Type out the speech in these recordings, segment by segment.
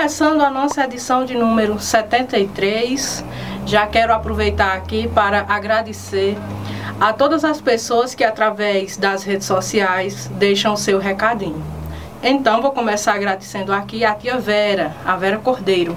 começando a nossa edição de número 73, já quero aproveitar aqui para agradecer a todas as pessoas que através das redes sociais deixam seu recadinho. Então vou começar agradecendo aqui a tia Vera, a Vera Cordeiro.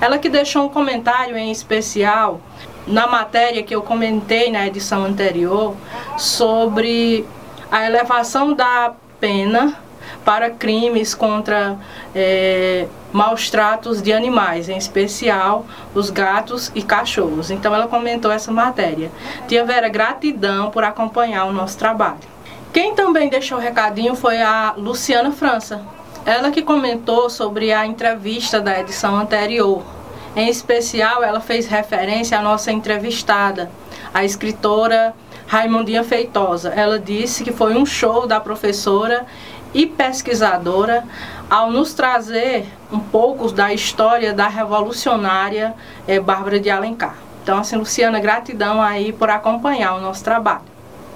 Ela que deixou um comentário em especial na matéria que eu comentei na edição anterior sobre a elevação da pena para crimes contra é, maus tratos de animais, em especial os gatos e cachorros. Então ela comentou essa matéria. Tia Vera, gratidão por acompanhar o nosso trabalho. Quem também deixou o recadinho foi a Luciana França. Ela que comentou sobre a entrevista da edição anterior. Em especial, ela fez referência à nossa entrevistada, a escritora Raimundinha Feitosa. Ela disse que foi um show da professora e pesquisadora ao nos trazer um pouco da história da revolucionária é, Bárbara de Alencar. Então, assim, Luciana, gratidão aí por acompanhar o nosso trabalho.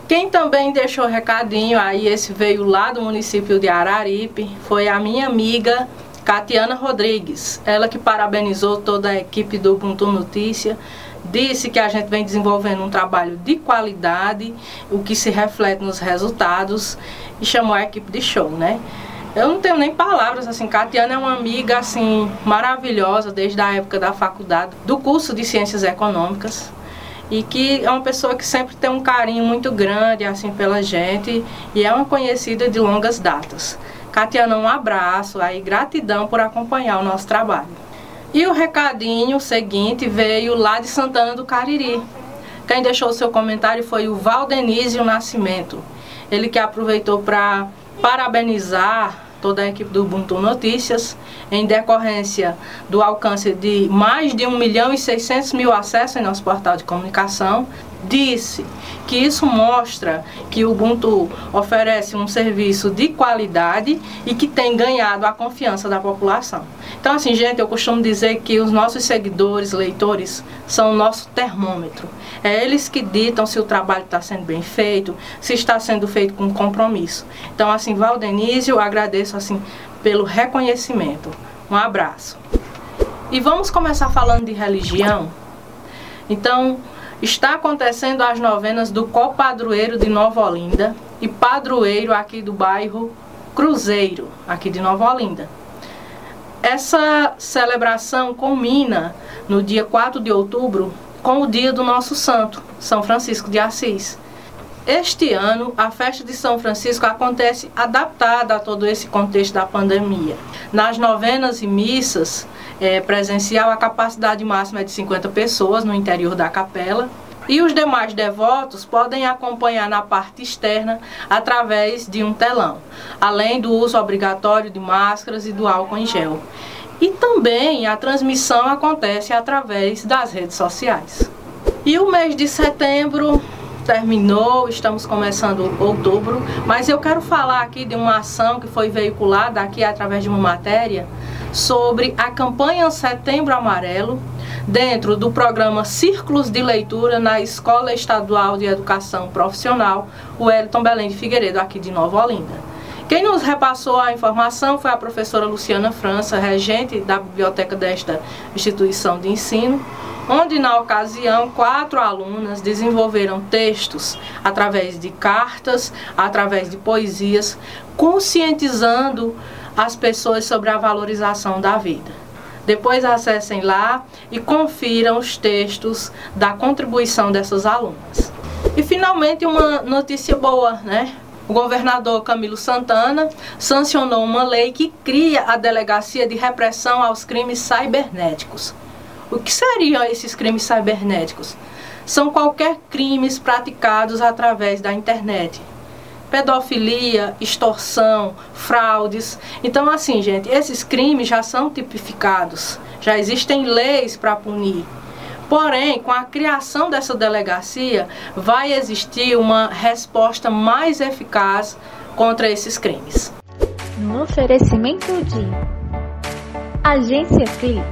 Quem também deixou recadinho aí, esse veio lá do município de Araripe, foi a minha amiga Catiana Rodrigues. Ela que parabenizou toda a equipe do Ubuntu Notícia disse que a gente vem desenvolvendo um trabalho de qualidade, o que se reflete nos resultados, e chamou a equipe de show, né? Eu não tenho nem palavras, assim, Catiana é uma amiga, assim, maravilhosa desde a época da faculdade, do curso de Ciências Econômicas, e que é uma pessoa que sempre tem um carinho muito grande, assim, pela gente, e é uma conhecida de longas datas. Catiana, um abraço, aí gratidão por acompanhar o nosso trabalho. E o recadinho seguinte veio lá de Santana do Cariri. Quem deixou o seu comentário foi o Valdenísio Nascimento. Ele que aproveitou para parabenizar toda a equipe do Ubuntu Notícias, em decorrência do alcance de mais de 1 milhão e 600 mil acessos em nosso portal de comunicação, disse que isso mostra que o Ubuntu oferece um serviço de qualidade e que tem ganhado a confiança da população. Então, assim, gente, eu costumo dizer que os nossos seguidores, leitores, são o nosso termômetro. É eles que ditam se o trabalho está sendo bem feito, se está sendo feito com compromisso. Então, assim, Valdenísio, agradeço assim pelo reconhecimento. Um abraço. E vamos começar falando de religião. Então, Está acontecendo as novenas do copadroeiro de Nova Olinda e padroeiro aqui do bairro Cruzeiro, aqui de Nova Olinda. Essa celebração culmina no dia 4 de outubro com o dia do nosso santo, São Francisco de Assis. Este ano, a festa de São Francisco acontece adaptada a todo esse contexto da pandemia. Nas novenas e missas é, presencial, a capacidade máxima é de 50 pessoas no interior da capela. E os demais devotos podem acompanhar na parte externa através de um telão, além do uso obrigatório de máscaras e do álcool em gel. E também a transmissão acontece através das redes sociais. E o mês de setembro terminou, estamos começando outubro, mas eu quero falar aqui de uma ação que foi veiculada aqui através de uma matéria sobre a campanha Setembro Amarelo dentro do programa Círculos de Leitura na Escola Estadual de Educação Profissional, o Wellington Belém de Figueiredo, aqui de Nova Olinda. Quem nos repassou a informação foi a professora Luciana França, regente da biblioteca desta instituição de ensino, onde na ocasião quatro alunas desenvolveram textos através de cartas, através de poesias, conscientizando as pessoas sobre a valorização da vida. Depois acessem lá e confiram os textos da contribuição dessas alunas. E finalmente uma notícia boa, né? O governador Camilo Santana sancionou uma lei que cria a Delegacia de Repressão aos Crimes Cibernéticos. O que seriam esses crimes cibernéticos? São qualquer crimes praticados através da internet. Pedofilia, extorsão, fraudes. Então, assim, gente, esses crimes já são tipificados, já existem leis para punir. Porém, com a criação dessa delegacia, vai existir uma resposta mais eficaz contra esses crimes. No oferecimento de Agência CLI,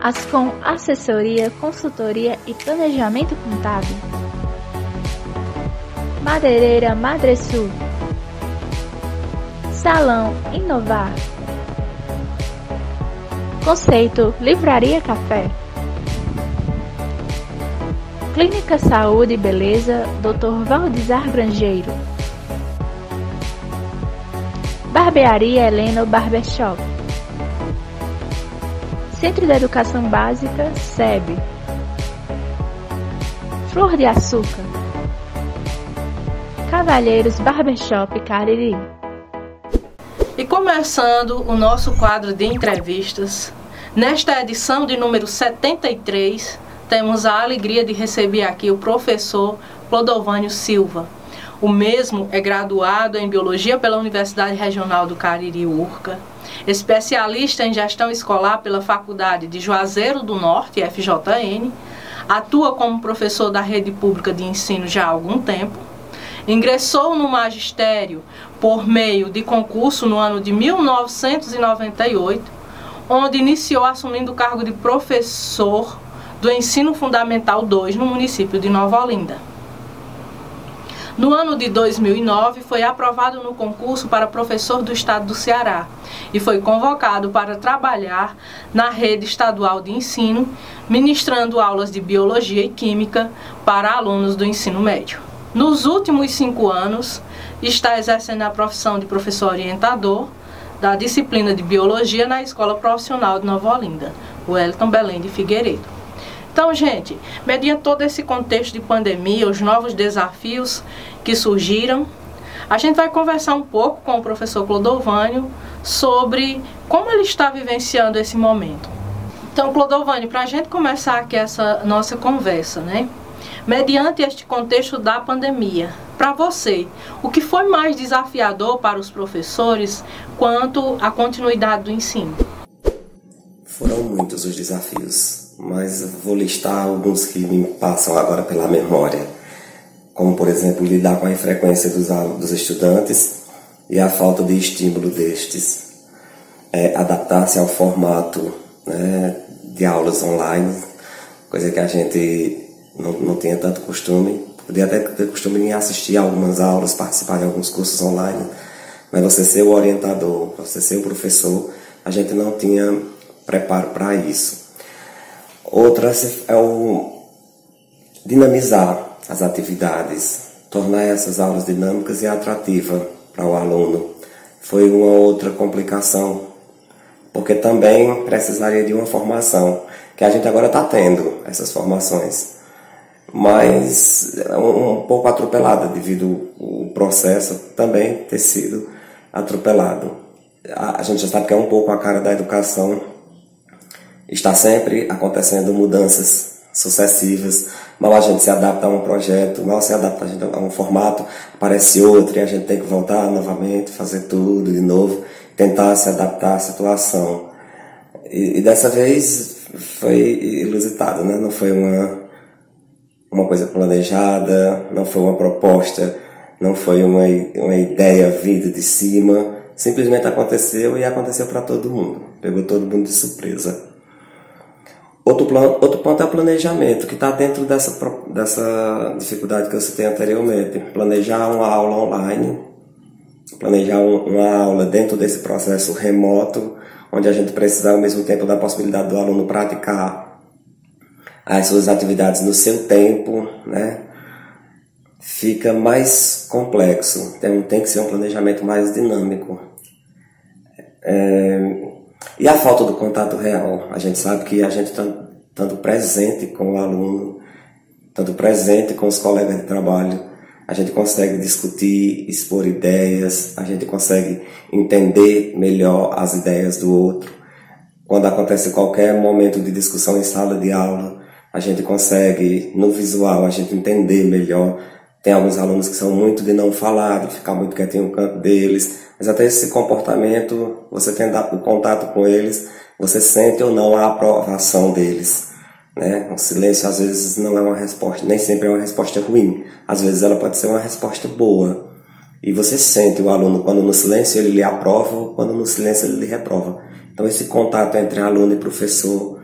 Ascom Assessoria, Consultoria e Planejamento Contábil, Madeireira Madresul, Salão Inovar, Conceito Livraria Café. Clínica Saúde e Beleza, Dr. Valdizar Grangeiro. Barbearia Helena Barbershop. Centro de Educação Básica, SEB. Flor de Açúcar. Cavalheiros Barbershop Cariri. Começando o nosso quadro de entrevistas, nesta edição de número 73, temos a alegria de receber aqui o professor Clodovânio Silva. O mesmo é graduado em Biologia pela Universidade Regional do Cariri Urca, especialista em gestão escolar pela Faculdade de Juazeiro do Norte, FJN, atua como professor da rede pública de ensino já há algum tempo, ingressou no magistério por meio de concurso no ano de 1998, onde iniciou assumindo o cargo de professor do Ensino Fundamental 2 no município de Nova Olinda. No ano de 2009, foi aprovado no concurso para professor do estado do Ceará e foi convocado para trabalhar na rede estadual de ensino, ministrando aulas de biologia e química para alunos do ensino médio. Nos últimos cinco anos, está exercendo a profissão de professor orientador da disciplina de biologia na Escola Profissional de Nova Olinda, o Elton Belém de Figueiredo. Então, gente, mediante todo esse contexto de pandemia, os novos desafios que surgiram, a gente vai conversar um pouco com o professor Clodovânio sobre como ele está vivenciando esse momento. Então, Clodovânio, para a gente começar aqui essa nossa conversa, né? Mediante este contexto da pandemia, para você, o que foi mais desafiador para os professores quanto à continuidade do ensino? Foram muitos os desafios mas vou listar alguns que me passam agora pela memória, como por exemplo lidar com a infrequência dos, dos estudantes e a falta de estímulo destes, é, adaptar-se ao formato né, de aulas online, coisa que a gente não, não tinha tanto costume, podia até ter costume em assistir algumas aulas, participar de alguns cursos online, mas você ser o orientador, você ser o professor, a gente não tinha preparo para isso. Outra é o dinamizar as atividades, tornar essas aulas dinâmicas e atrativas para o aluno. Foi uma outra complicação, porque também precisaria de uma formação, que a gente agora está tendo essas formações, mas é um, pouco atropelada devido o processo também ter sido atropelado. A, a gente já sabe que é um pouco a cara da educação Está sempre acontecendo mudanças sucessivas. Mal a gente se adapta a um projeto, mal se adapta a, gente a um formato, aparece outro e a gente tem que voltar novamente, fazer tudo de novo, tentar se adaptar à situação. E, e dessa vez foi ilusitado, né? Não foi uma, uma coisa planejada, não foi uma proposta, não foi uma, uma ideia vinda de cima. Simplesmente aconteceu e aconteceu para todo mundo. Pegou todo mundo de surpresa. Outro, plano, outro ponto é o planejamento, que está dentro dessa, dessa dificuldade que eu citei anteriormente. Planejar uma aula online, planejar um, uma aula dentro desse processo remoto, onde a gente precisa ao mesmo tempo da possibilidade do aluno praticar as suas atividades no seu tempo, né? Fica mais complexo, tem, tem que ser um planejamento mais dinâmico. É, e a falta do contato real. A gente sabe que a gente está tanto presente com o aluno, tanto presente com os colegas de trabalho, a gente consegue discutir, expor ideias, a gente consegue entender melhor as ideias do outro. Quando acontece qualquer momento de discussão em sala de aula, a gente consegue, no visual, a gente entender melhor. Tem alguns alunos que são muito de não falar, de ficar muito quietinho no canto deles, mas até esse comportamento, você tem o contato com eles, você sente ou não a aprovação deles. Né? O silêncio às vezes não é uma resposta, nem sempre é uma resposta ruim. Às vezes ela pode ser uma resposta boa. E você sente o aluno quando no silêncio ele lhe aprova quando no silêncio ele lhe reprova. Então esse contato entre aluno e professor,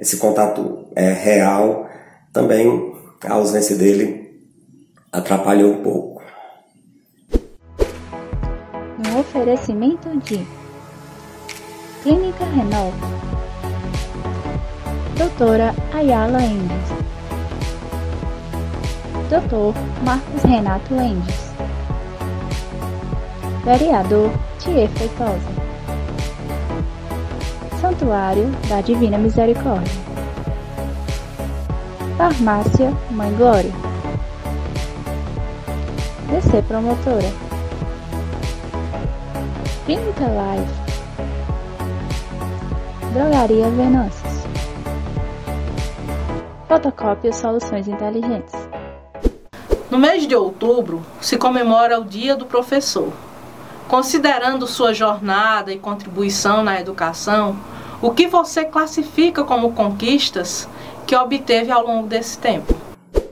esse contato é real, também a ausência dele atrapalhou um pouco. oferecimento de Clínica Renova, Doutora Ayala Endes. Doutor Marcos Renato Endes. Vereador Thier Feitosa. Santuário da Divina Misericórdia. Farmácia Mãe Glória. DC Promotora. Clínica Live. Drogaria Venâncio. Fotocópia Soluções Inteligentes. No mês de outubro se comemora o Dia do Professor. Considerando sua jornada e contribuição na educação, o que você classifica como conquistas que obteve ao longo desse tempo?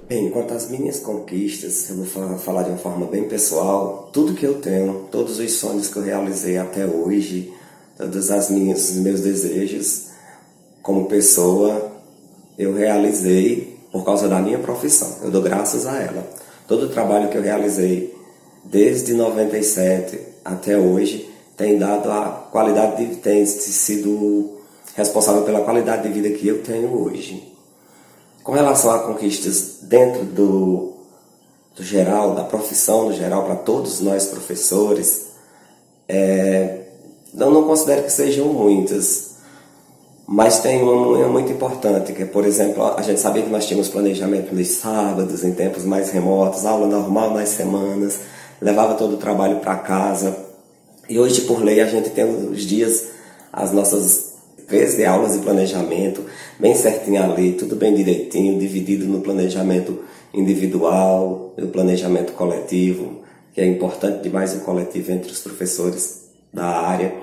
Bem, quanto às minhas conquistas, eu vou falar de uma forma bem pessoal. Tudo que eu tenho, todos os sonhos que eu realizei até hoje, todos as minhas, os meus desejos como pessoa, eu realizei por causa da minha profissão. Eu dou graças a ela. Todo o trabalho que eu realizei desde 97 até hoje tem dado a qualidade de tem sido responsável pela qualidade de vida que eu tenho hoje. Com relação a conquistas dentro do, do geral, da profissão no geral, para todos nós professores, é, eu não considero que sejam muitas, mas tem uma muito importante, que é, por exemplo, a gente sabia que nós tínhamos planejamento nos sábados, em tempos mais remotos, aula normal nas semanas, levava todo o trabalho para casa. E hoje, por lei, a gente tem os dias, as nossas 13 aulas de planejamento, bem certinho ali, tudo bem direitinho, dividido no planejamento individual, no planejamento coletivo, que é importante demais o coletivo entre os professores da área.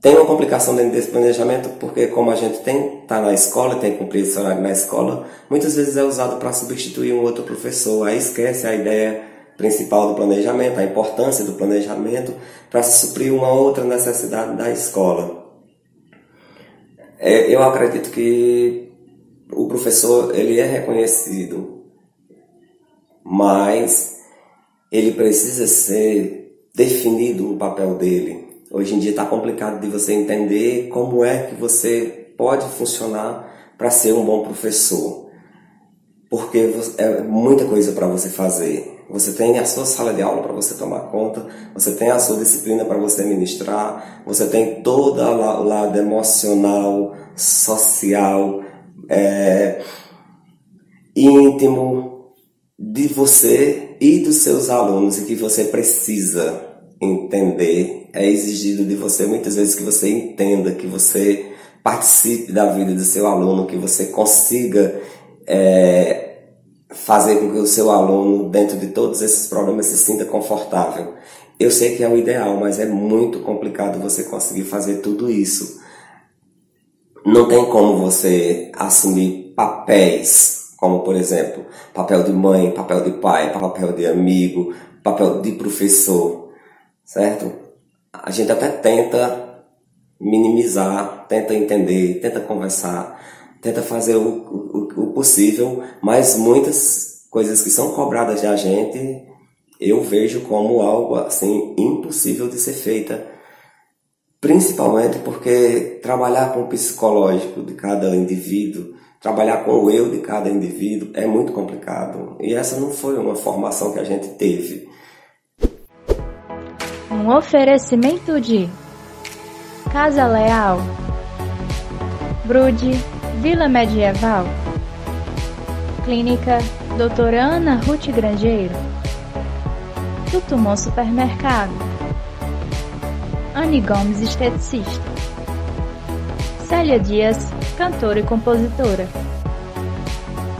Tem uma complicação dentro desse planejamento, porque como a gente tem tá na escola, tem que cumprir esse horário na escola, muitas vezes é usado para substituir um outro professor. Aí esquece a ideia principal do planejamento, a importância do planejamento para suprir uma outra necessidade da escola. É, eu acredito que o professor ele é reconhecido, mas ele precisa ser definido o papel dele Hoje em dia está complicado de você entender como é que você pode funcionar para ser um bom professor. Porque é muita coisa para você fazer. Você tem a sua sala de aula para você tomar conta, você tem a sua disciplina para você ministrar, você tem todo o lado emocional, social, é, íntimo de você e dos seus alunos e que você precisa entender, é exigido de você muitas vezes que você entenda, que você participe da vida do seu aluno, que você consiga é, fazer com que o seu aluno, dentro de todos esses problemas, se sinta confortável. Eu sei que é o ideal, mas é muito complicado você conseguir fazer tudo isso. Não tem como você assumir papéis, como por exemplo, papel de mãe, papel de pai, papel de amigo, papel de professor certo? A gente até tenta minimizar, tenta entender, tenta conversar, tenta fazer o, possível, mas muitas coisas que são cobradas da gente eu vejo como algo assim impossível de ser feita, principalmente porque trabalhar com o psicológico de cada indivíduo, trabalhar com o eu de cada indivíduo é muito complicado. E essa não foi uma formação que a gente teve. Um oferecimento de Casa Leal, Brude, Vila Medieval, Clínica Doutora Ana Ruth Grangeiro, Tutumon Supermercado, Anne Gomes Esteticista, Célia Dias, cantora e compositora,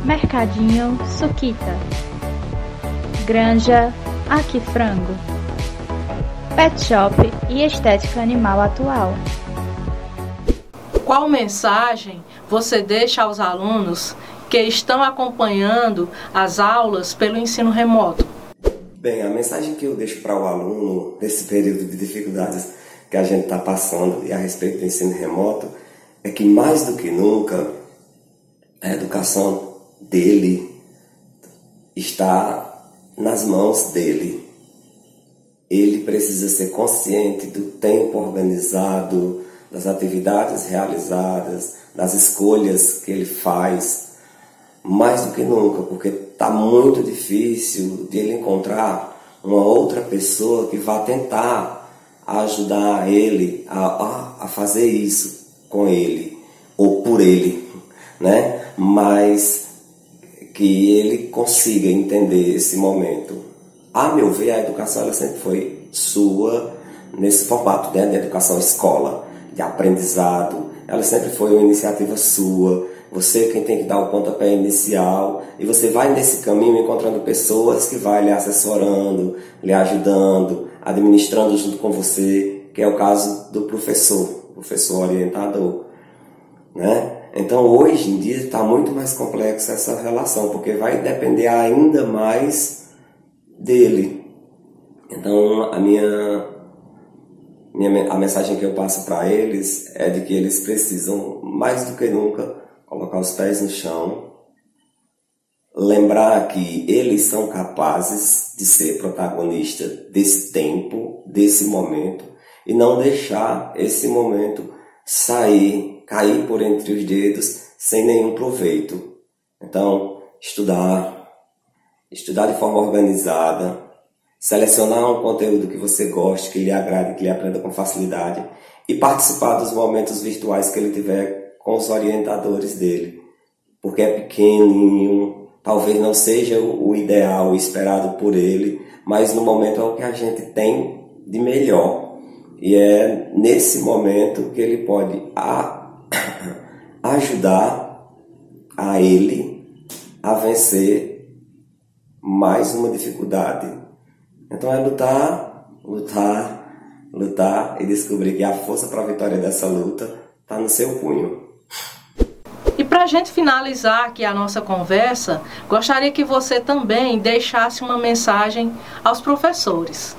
Mercadinho Suquita, Granja Aqui Frango. Pet shop e estética animal atual. Qual mensagem você deixa aos alunos que estão acompanhando as aulas pelo ensino remoto? Bem, a mensagem que eu deixo para o aluno nesse período de dificuldades que a gente está passando e a respeito do ensino remoto é que mais do que nunca a educação dele está nas mãos dele ele precisa ser consciente do tempo organizado, das atividades realizadas, das escolhas que ele faz, mais do que nunca, porque está muito difícil de ele encontrar uma outra pessoa que vá tentar ajudar ele a, a, fazer isso com ele ou por ele, né? Mas que ele consiga entender esse momento. A meu ver, a educação ela sempre foi sua nesse formato né, de educação escola, de aprendizado. Ela sempre foi uma iniciativa sua. Você é quem tem que dar o pontapé inicial e você vai nesse caminho encontrando pessoas que vai lhe assessorando, lhe ajudando, administrando junto com você, que é o caso do professor, professor orientador, né? Então hoje em dia está muito mais complexa essa relação, porque vai depender ainda mais dele. Então a minha, minha a mensagem que eu passo para eles é de que eles precisam mais do que nunca colocar os pés no chão, lembrar que eles são capazes de ser protagonista desse tempo, desse momento e não deixar esse momento sair, cair por entre os dedos sem nenhum proveito. Então, estudar, estudar de forma organizada, selecionar um conteúdo que você goste, que lhe agrade, que lhe aprenda com facilidade e participar dos momentos virtuais que ele tiver com os orientadores dele. Porque é pequenininho, talvez não seja o ideal esperado por ele, mas no momento é o que a gente tem de melhor. E é nesse momento que ele pode a, ajudar a ele a vencer mais uma dificuldade. Então é lutar, lutar, lutar e descobrir que a força para a vitória dessa luta está no seu punho. Para a gente finalizar aqui a nossa conversa, gostaria que você também deixasse uma mensagem aos professores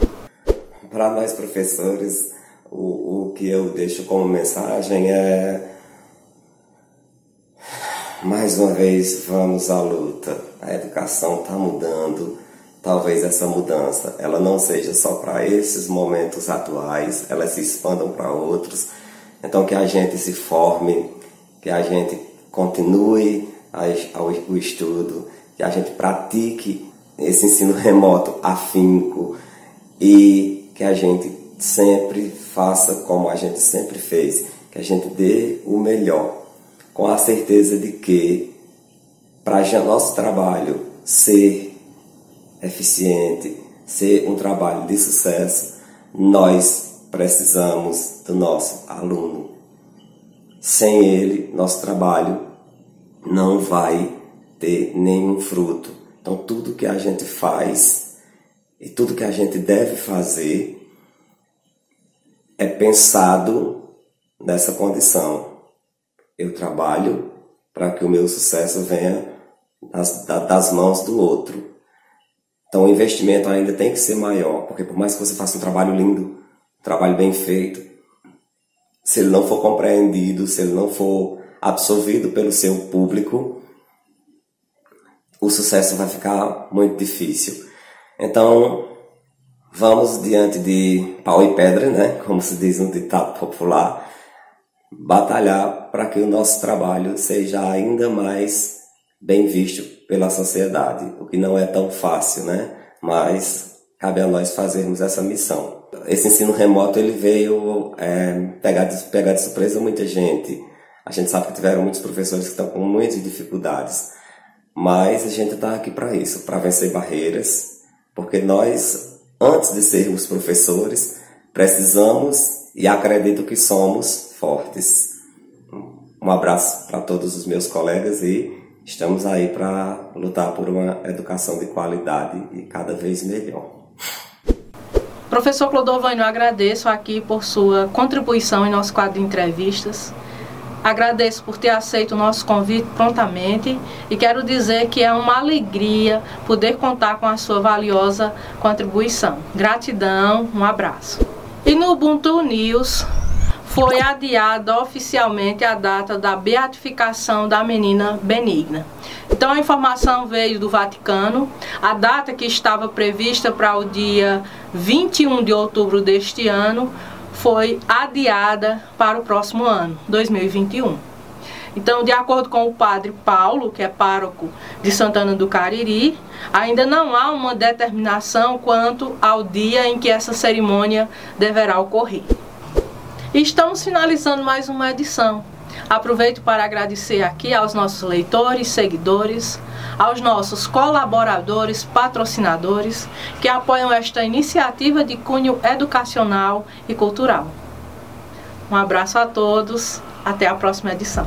para nós professores, o, o que eu deixo como mensagem é mais uma vez vamos à luta. A educação está mudando. Talvez essa mudança ela não seja só para esses momentos atuais, elas se expandam para outros. Então que a gente se forme, que a gente continue o estudo, que a gente pratique esse ensino remoto afinco e que a gente sempre faça como a gente sempre fez, que a gente dê o melhor, com a certeza de que para nosso trabalho ser eficiente, ser um trabalho de sucesso, nós precisamos do nosso aluno. Sem ele, nosso trabalho não vai ter nenhum fruto. Então, tudo que a gente faz e tudo que a gente deve fazer é pensado nessa condição. Eu trabalho para que o meu sucesso venha das, das mãos do outro. Então o investimento ainda tem que ser maior, porque por mais que você faça um trabalho lindo, um trabalho bem feito, se ele não for compreendido, se ele não for absorvido pelo seu público, o sucesso vai ficar muito difícil. Então, vamos diante de pau e pedra, né? Como se diz no ditado popular, batalhar para que o nosso trabalho seja ainda mais bem visto pela sociedade, o que não é tão fácil, né? Mas cabe a nós fazermos essa missão. Esse ensino remoto ele veio é, pegar, de, pegar de surpresa muita gente. A gente sabe que tiveram muitos professores que estão com muitas dificuldades, mas a gente está aqui para isso, para vencer barreiras porque nós, antes de sermos professores, precisamos e acredito que somos fortes. Um abraço para todos os meus colegas e estamos aí para lutar por uma educação de qualidade e cada vez melhor. Professor Clodovânio, eu agradeço aqui por sua contribuição em nosso quadro de entrevistas. Agradeço por ter aceito o nosso convite prontamente e quero dizer que é uma alegria poder contar com a sua valiosa contribuição. Gratidão, um abraço. E no Ubuntu News foi adiada oficialmente a data da beatificação da menina Benigna. Então a informação veio do Vaticano. A data que estava prevista para o dia 21 de outubro deste ano foi adiada para o próximo ano, 2021. Então, de acordo com o padre Paulo, que é pároco de Santana do Cariri, ainda não há uma determinação quanto ao dia em que essa cerimônia deverá ocorrer. E estamos finalizando mais uma edição. Aproveito para agradecer aqui aos nossos leitores, seguidores, aos nossos colaboradores, patrocinadores que apoiam esta iniciativa de cunho educacional e cultural. Um abraço a todos, até a próxima edição.